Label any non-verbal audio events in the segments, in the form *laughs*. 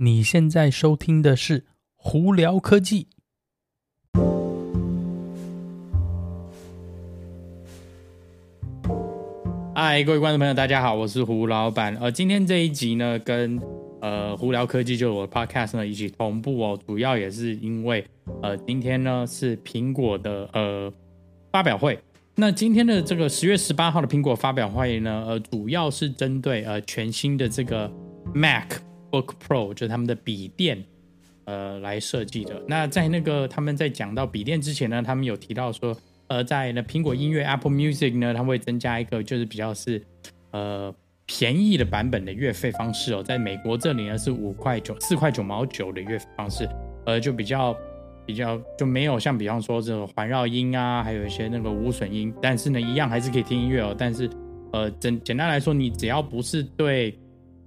你现在收听的是胡聊科技。嗨，各位观众朋友，大家好，我是胡老板。呃，今天这一集呢，跟呃胡聊科技就是我 podcast 呢一起同步哦。主要也是因为呃，今天呢是苹果的呃发表会。那今天的这个十月十八号的苹果发表会呢，呃，主要是针对呃全新的这个 Mac Book Pro，就是他们的笔电，呃，来设计的。那在那个他们在讲到笔电之前呢，他们有提到说，呃，在那苹果音乐 Apple Music 呢，它会增加一个就是比较是呃便宜的版本的月费方式哦。在美国这里呢是五块九四块九毛九的月费方式，呃，就比较。比较就没有像比方说这个环绕音啊，还有一些那个无损音，但是呢，一样还是可以听音乐哦。但是，呃，简简单来说，你只要不是对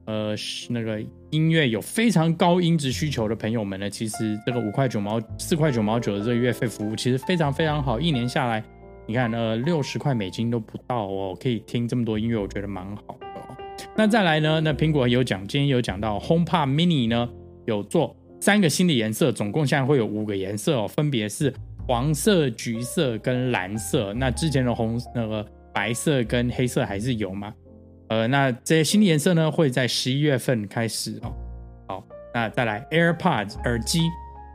呃那个音乐有非常高音质需求的朋友们呢，其实这个五块九毛四块九毛九的这个月费服务其实非常非常好，一年下来，你看呃六十块美金都不到哦，可以听这么多音乐，我觉得蛮好的哦。那再来呢，那苹果有讲，今天有讲到 HomePod Mini 呢有做。三个新的颜色，总共现在会有五个颜色哦，分别是黄色、橘色跟蓝色。那之前的红、那个白色跟黑色还是有吗？呃，那这些新的颜色呢，会在十一月份开始哦。好，那再来 AirPods 耳机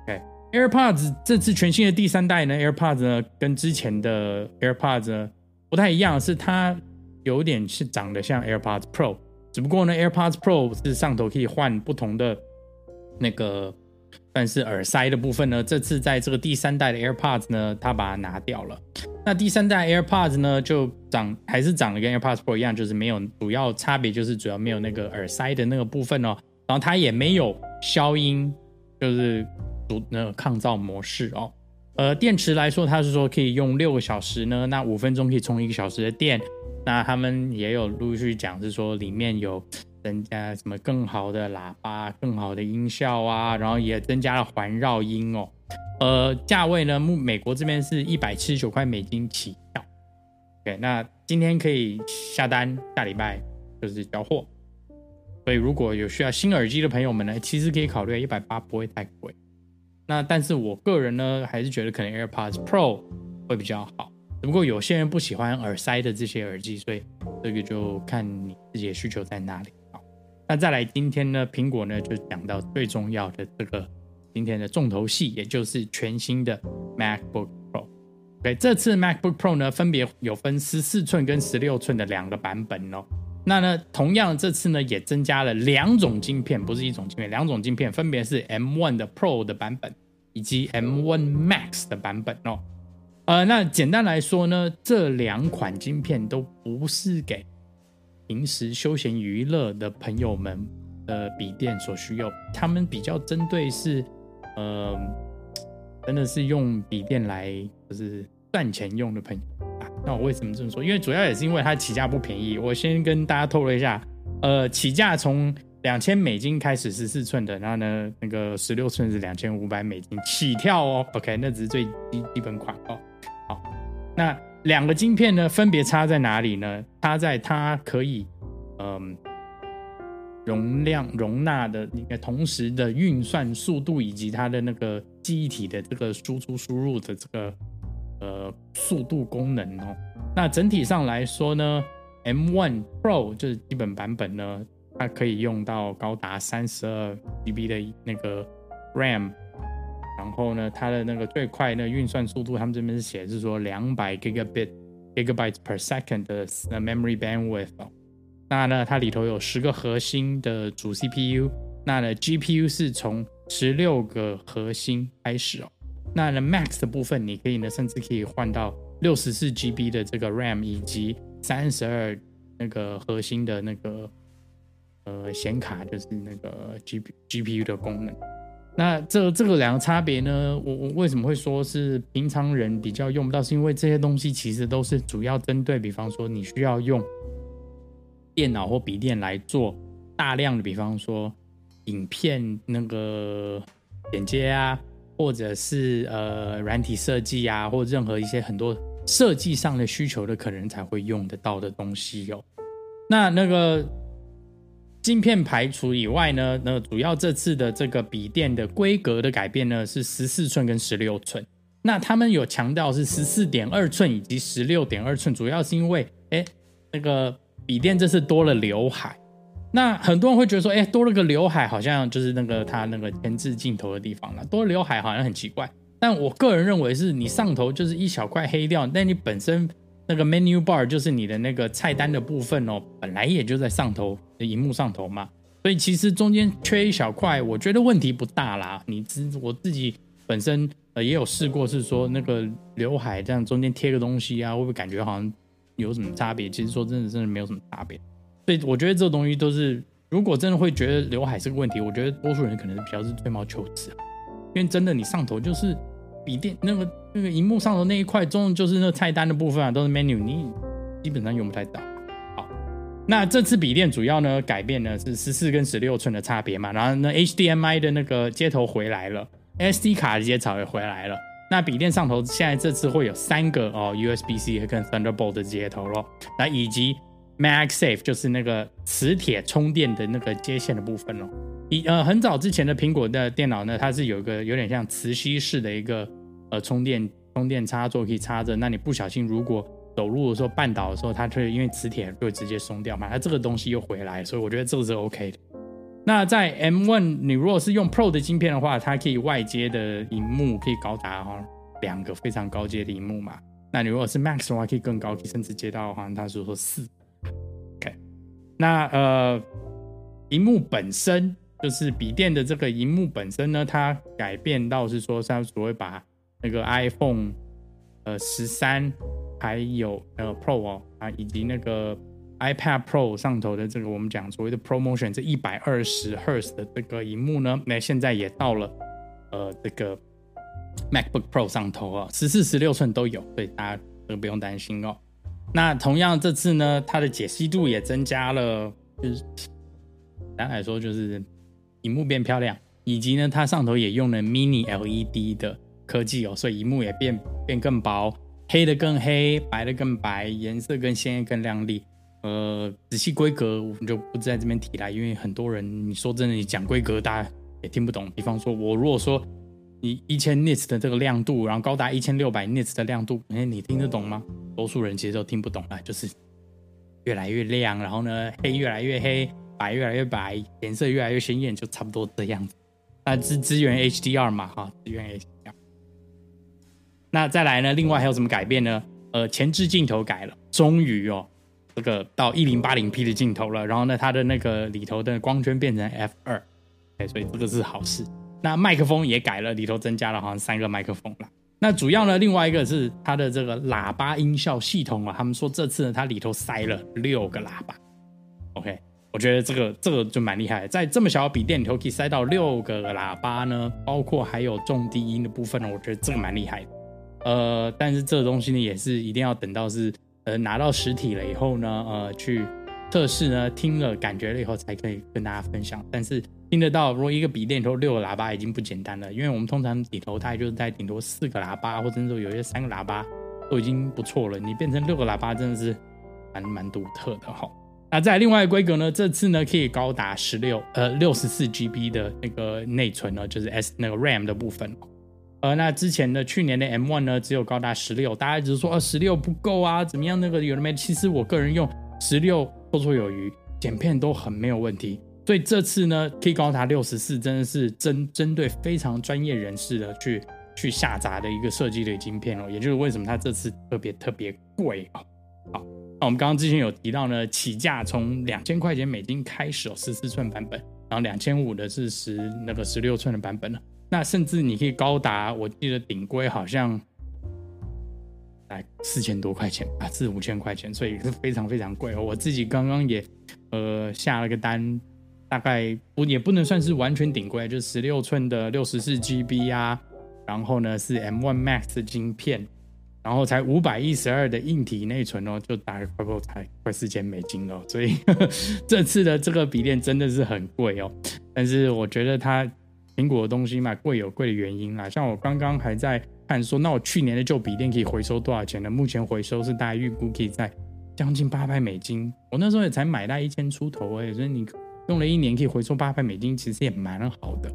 ，OK，AirPods 这次全新的第三代呢，AirPods 呢跟之前的 AirPods 呢不太一样，是它有点是长得像 AirPods Pro，只不过呢 AirPods Pro 是上头可以换不同的。那个，但是耳塞的部分呢，这次在这个第三代的 AirPods 呢，它把它拿掉了。那第三代 AirPods 呢，就长还是长得跟 AirPods Pro 一样，就是没有主要差别，就是主要没有那个耳塞的那个部分哦。然后它也没有消音，就是主那个抗噪模式哦。呃，电池来说，它是说可以用六个小时呢，那五分钟可以充一个小时的电。那他们也有陆续讲是说里面有。增加什么更好的喇叭、更好的音效啊，然后也增加了环绕音哦。呃，价位呢，目美国这边是一百七十九块美金起跳。对，那今天可以下单，下礼拜就是交货。所以如果有需要新耳机的朋友们呢，其实可以考虑一百八，不会太贵。那但是我个人呢，还是觉得可能 AirPods Pro 会比较好。只不过有些人不喜欢耳塞的这些耳机，所以这个就看你自己的需求在哪里。好那再来，今天呢，苹果呢就讲到最重要的这个今天的重头戏，也就是全新的 MacBook Pro。对，这次 MacBook Pro 呢，分别有分十四寸跟十六寸的两个版本哦。那呢，同样这次呢也增加了两种晶片，不是一种晶片，两种晶片，分别是 M1 的 Pro 的版本以及 M1 Max 的版本哦。呃，那简单来说呢，这两款晶片都不是给平时休闲娱乐的朋友们的笔电所需要，他们比较针对是，呃，真的是用笔电来就是赚钱用的朋友啊。那我为什么这么说？因为主要也是因为它起价不便宜。我先跟大家透露一下，呃，起价从两千美金开始，十四寸的，然后呢，那个十六寸是两千五百美金起跳哦。OK，那只是最基基本款哦。好，那。两个晶片呢，分别差在哪里呢？差在它可以，嗯，容量容纳的一个同时的运算速度，以及它的那个记忆体的这个输出输入的这个呃速度功能哦。那整体上来说呢，M1 Pro 就是基本版本呢，它可以用到高达三十二 GB 的那个 RAM。然后呢，它的那个最快那运算速度，他们这边是写是说两百 gigabit gigabytes per second 的 memory bandwidth 哦。那呢，它里头有十个核心的主 CPU，那呢 GPU 是从十六个核心开始哦。那呢 Max 的部分，你可以呢甚至可以换到六十四 GB 的这个 RAM 以及三十二那个核心的那个呃显卡，就是那个 G GPU 的功能。那这这个两个差别呢？我我为什么会说是平常人比较用不到？是因为这些东西其实都是主要针对，比方说你需要用电脑或笔电来做大量的，比方说影片那个剪接啊，或者是呃软体设计啊，或任何一些很多设计上的需求的，可能才会用得到的东西哟、哦。那那个。镜片排除以外呢，那主要这次的这个笔电的规格的改变呢，是十四寸跟十六寸。那他们有强调是十四点二寸以及十六点二寸，主要是因为，哎，那个笔电这次多了刘海。那很多人会觉得说，哎，多了个刘海，好像就是那个它那个前置镜头的地方了，多了刘海好像很奇怪。但我个人认为是你上头就是一小块黑掉，但你本身那个 menu bar 就是你的那个菜单的部分哦，本来也就在上头的荧幕上头嘛，所以其实中间缺一小块，我觉得问题不大啦。你自我自己本身。呃，也有试过，是说那个刘海这样中间贴个东西啊，会不会感觉好像有什么差别？其实说真的，真的没有什么差别。所以我觉得这个东西都是，如果真的会觉得刘海是个问题，我觉得多数人可能是比较是吹毛求疵啊。因为真的，你上头就是笔电那个那个荧幕上头那一块，中就是那菜单的部分啊，都是 menu，你基本上用不太到。好，那这次笔电主要呢改变呢是十四跟十六寸的差别嘛，然后呢 HDMI 的那个接头回来了。SD 卡的接槽也回来了。那笔电上头现在这次会有三个哦，USB-C 跟 Thunderbolt 的接头咯。那以及 MagSafe 就是那个磁铁充电的那个接线的部分咯。以呃很早之前的苹果的电脑呢，它是有一个有点像磁吸式的一个呃充电充电插座可以插着。那你不小心如果走路的时候绊倒的时候，它就因为磁铁就会直接松掉嘛。它这个东西又回来，所以我觉得这个是 OK 的。那在 M1，你如果是用 Pro 的晶片的话，它可以外接的荧幕可以高达哈两个非常高阶的荧幕嘛。那你如果是 Max 的话，可以更高，可以甚至接到好像他说说四。OK，那呃，荧幕本身就是笔电的这个荧幕本身呢，它改变到是说它所谓把那个 iPhone 呃十三还有呃 Pro 哦啊以及那个。iPad Pro 上头的这个我们讲所谓的 ProMotion 这一百二十赫兹的这个荧幕呢，那现在也到了呃这个 MacBook Pro 上头啊，十四、十六寸都有，所以大家都不用担心哦。那同样这次呢，它的解析度也增加了，就是简单来说就是荧幕变漂亮，以及呢它上头也用了 Mini LED 的科技哦，所以荧幕也变变更薄，黑的更黑，白的更白，颜色更鲜艳、更亮丽。呃，仔细规格我们就不在这边提了，因为很多人你说真的，你讲规格大家也听不懂。比方说，我如果说你一千 nits 的这个亮度，然后高达一千六百 nits 的亮度，哎，你听得懂吗？多数人其实都听不懂啊，就是越来越亮，然后呢，黑越来越黑，白越来越白，颜色越来越鲜艳，就差不多这样子。那支支援 HDR 嘛，哈，支援 HDR。那再来呢，另外还有什么改变呢？呃，前置镜头改了，终于哦。这个到一零八零 P 的镜头了，然后呢，它的那个里头的光圈变成 F 二，哎，所以这个是好事。那麦克风也改了，里头增加了好像三个麦克风了。那主要呢，另外一个是它的这个喇叭音效系统啊，他们说这次呢，它里头塞了六个喇叭。OK，我觉得这个这个就蛮厉害，在这么小的笔电里头可以塞到六个喇叭呢，包括还有重低音的部分呢，我觉得这个蛮厉害的。呃，但是这个东西呢，也是一定要等到是。呃，拿到实体了以后呢，呃，去测试呢，听了感觉了以后才可以跟大家分享。但是听得到，如果一个笔电里头六个喇叭已经不简单了，因为我们通常里头它就是在顶多四个喇叭，或者说有些三个喇叭都已经不错了。你变成六个喇叭真的是蛮蛮独特的哈。那在另外规格呢，这次呢可以高达十六呃六十四 GB 的那个内存呢，就是 S 那个 RAM 的部分。呃，那之前的去年的 M1 呢，只有高达十六，大家只是说，呃，十六不够啊，怎么样？那个有的没？其实我个人用十六绰绰有余，剪片都很没有问题。所以这次呢，可以高达六十四，真的是针针对非常专业人士的去去下砸的一个设计的晶片哦。也就是为什么它这次特别特别贵哦。好，那我们刚刚之前有提到呢，起价从两千块钱美金开始哦，十四寸版本，然后两千五的是十那个十六寸的版本了。那甚至你可以高达，我记得顶规好像来四千多块钱啊，四五千块钱，所以是非常非常贵哦。我自己刚刚也呃下了个单，大概不也不能算是完全顶规，就十六寸的六十四 GB 啊，然后呢是 M1 Max 的晶片，然后才五百一十二的硬体内存哦，就大概快不才快四千美金哦。所以呵 *laughs* 呵这次的这个笔电真的是很贵哦，但是我觉得它。苹果的东西嘛，贵有贵的原因啦。像我刚刚还在看说，那我去年的旧笔电可以回收多少钱呢？目前回收是大概预估可以在将近八百美金。我那时候也才买到一千出头哎，所以你用了一年可以回收八百美金，其实也蛮好的。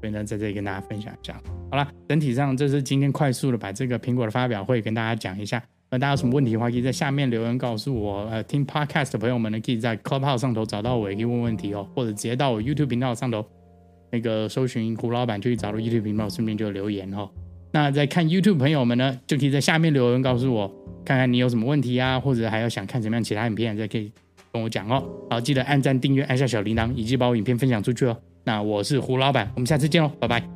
所以呢，在这里跟大家分享一下。好了，整体上这是今天快速的把这个苹果的发表会跟大家讲一下。那大家有什么问题的话，可以在下面留言告诉我。呃，听 Podcast 的朋友们呢，可以在 Clubhouse 上头找到我，也可以问问题哦，或者直接到我 YouTube 频道上头那个搜寻胡老板，就去找到 YouTube 频道，顺便就留言哦。那在看 YouTube 朋友们呢，就可以在下面留言告诉我，看看你有什么问题啊，或者还有想看什么样其他影片，再可以跟我讲哦。好，记得按赞、订阅、按下小铃铛，以及把我影片分享出去哦。那我是胡老板，我们下次见喽，拜拜。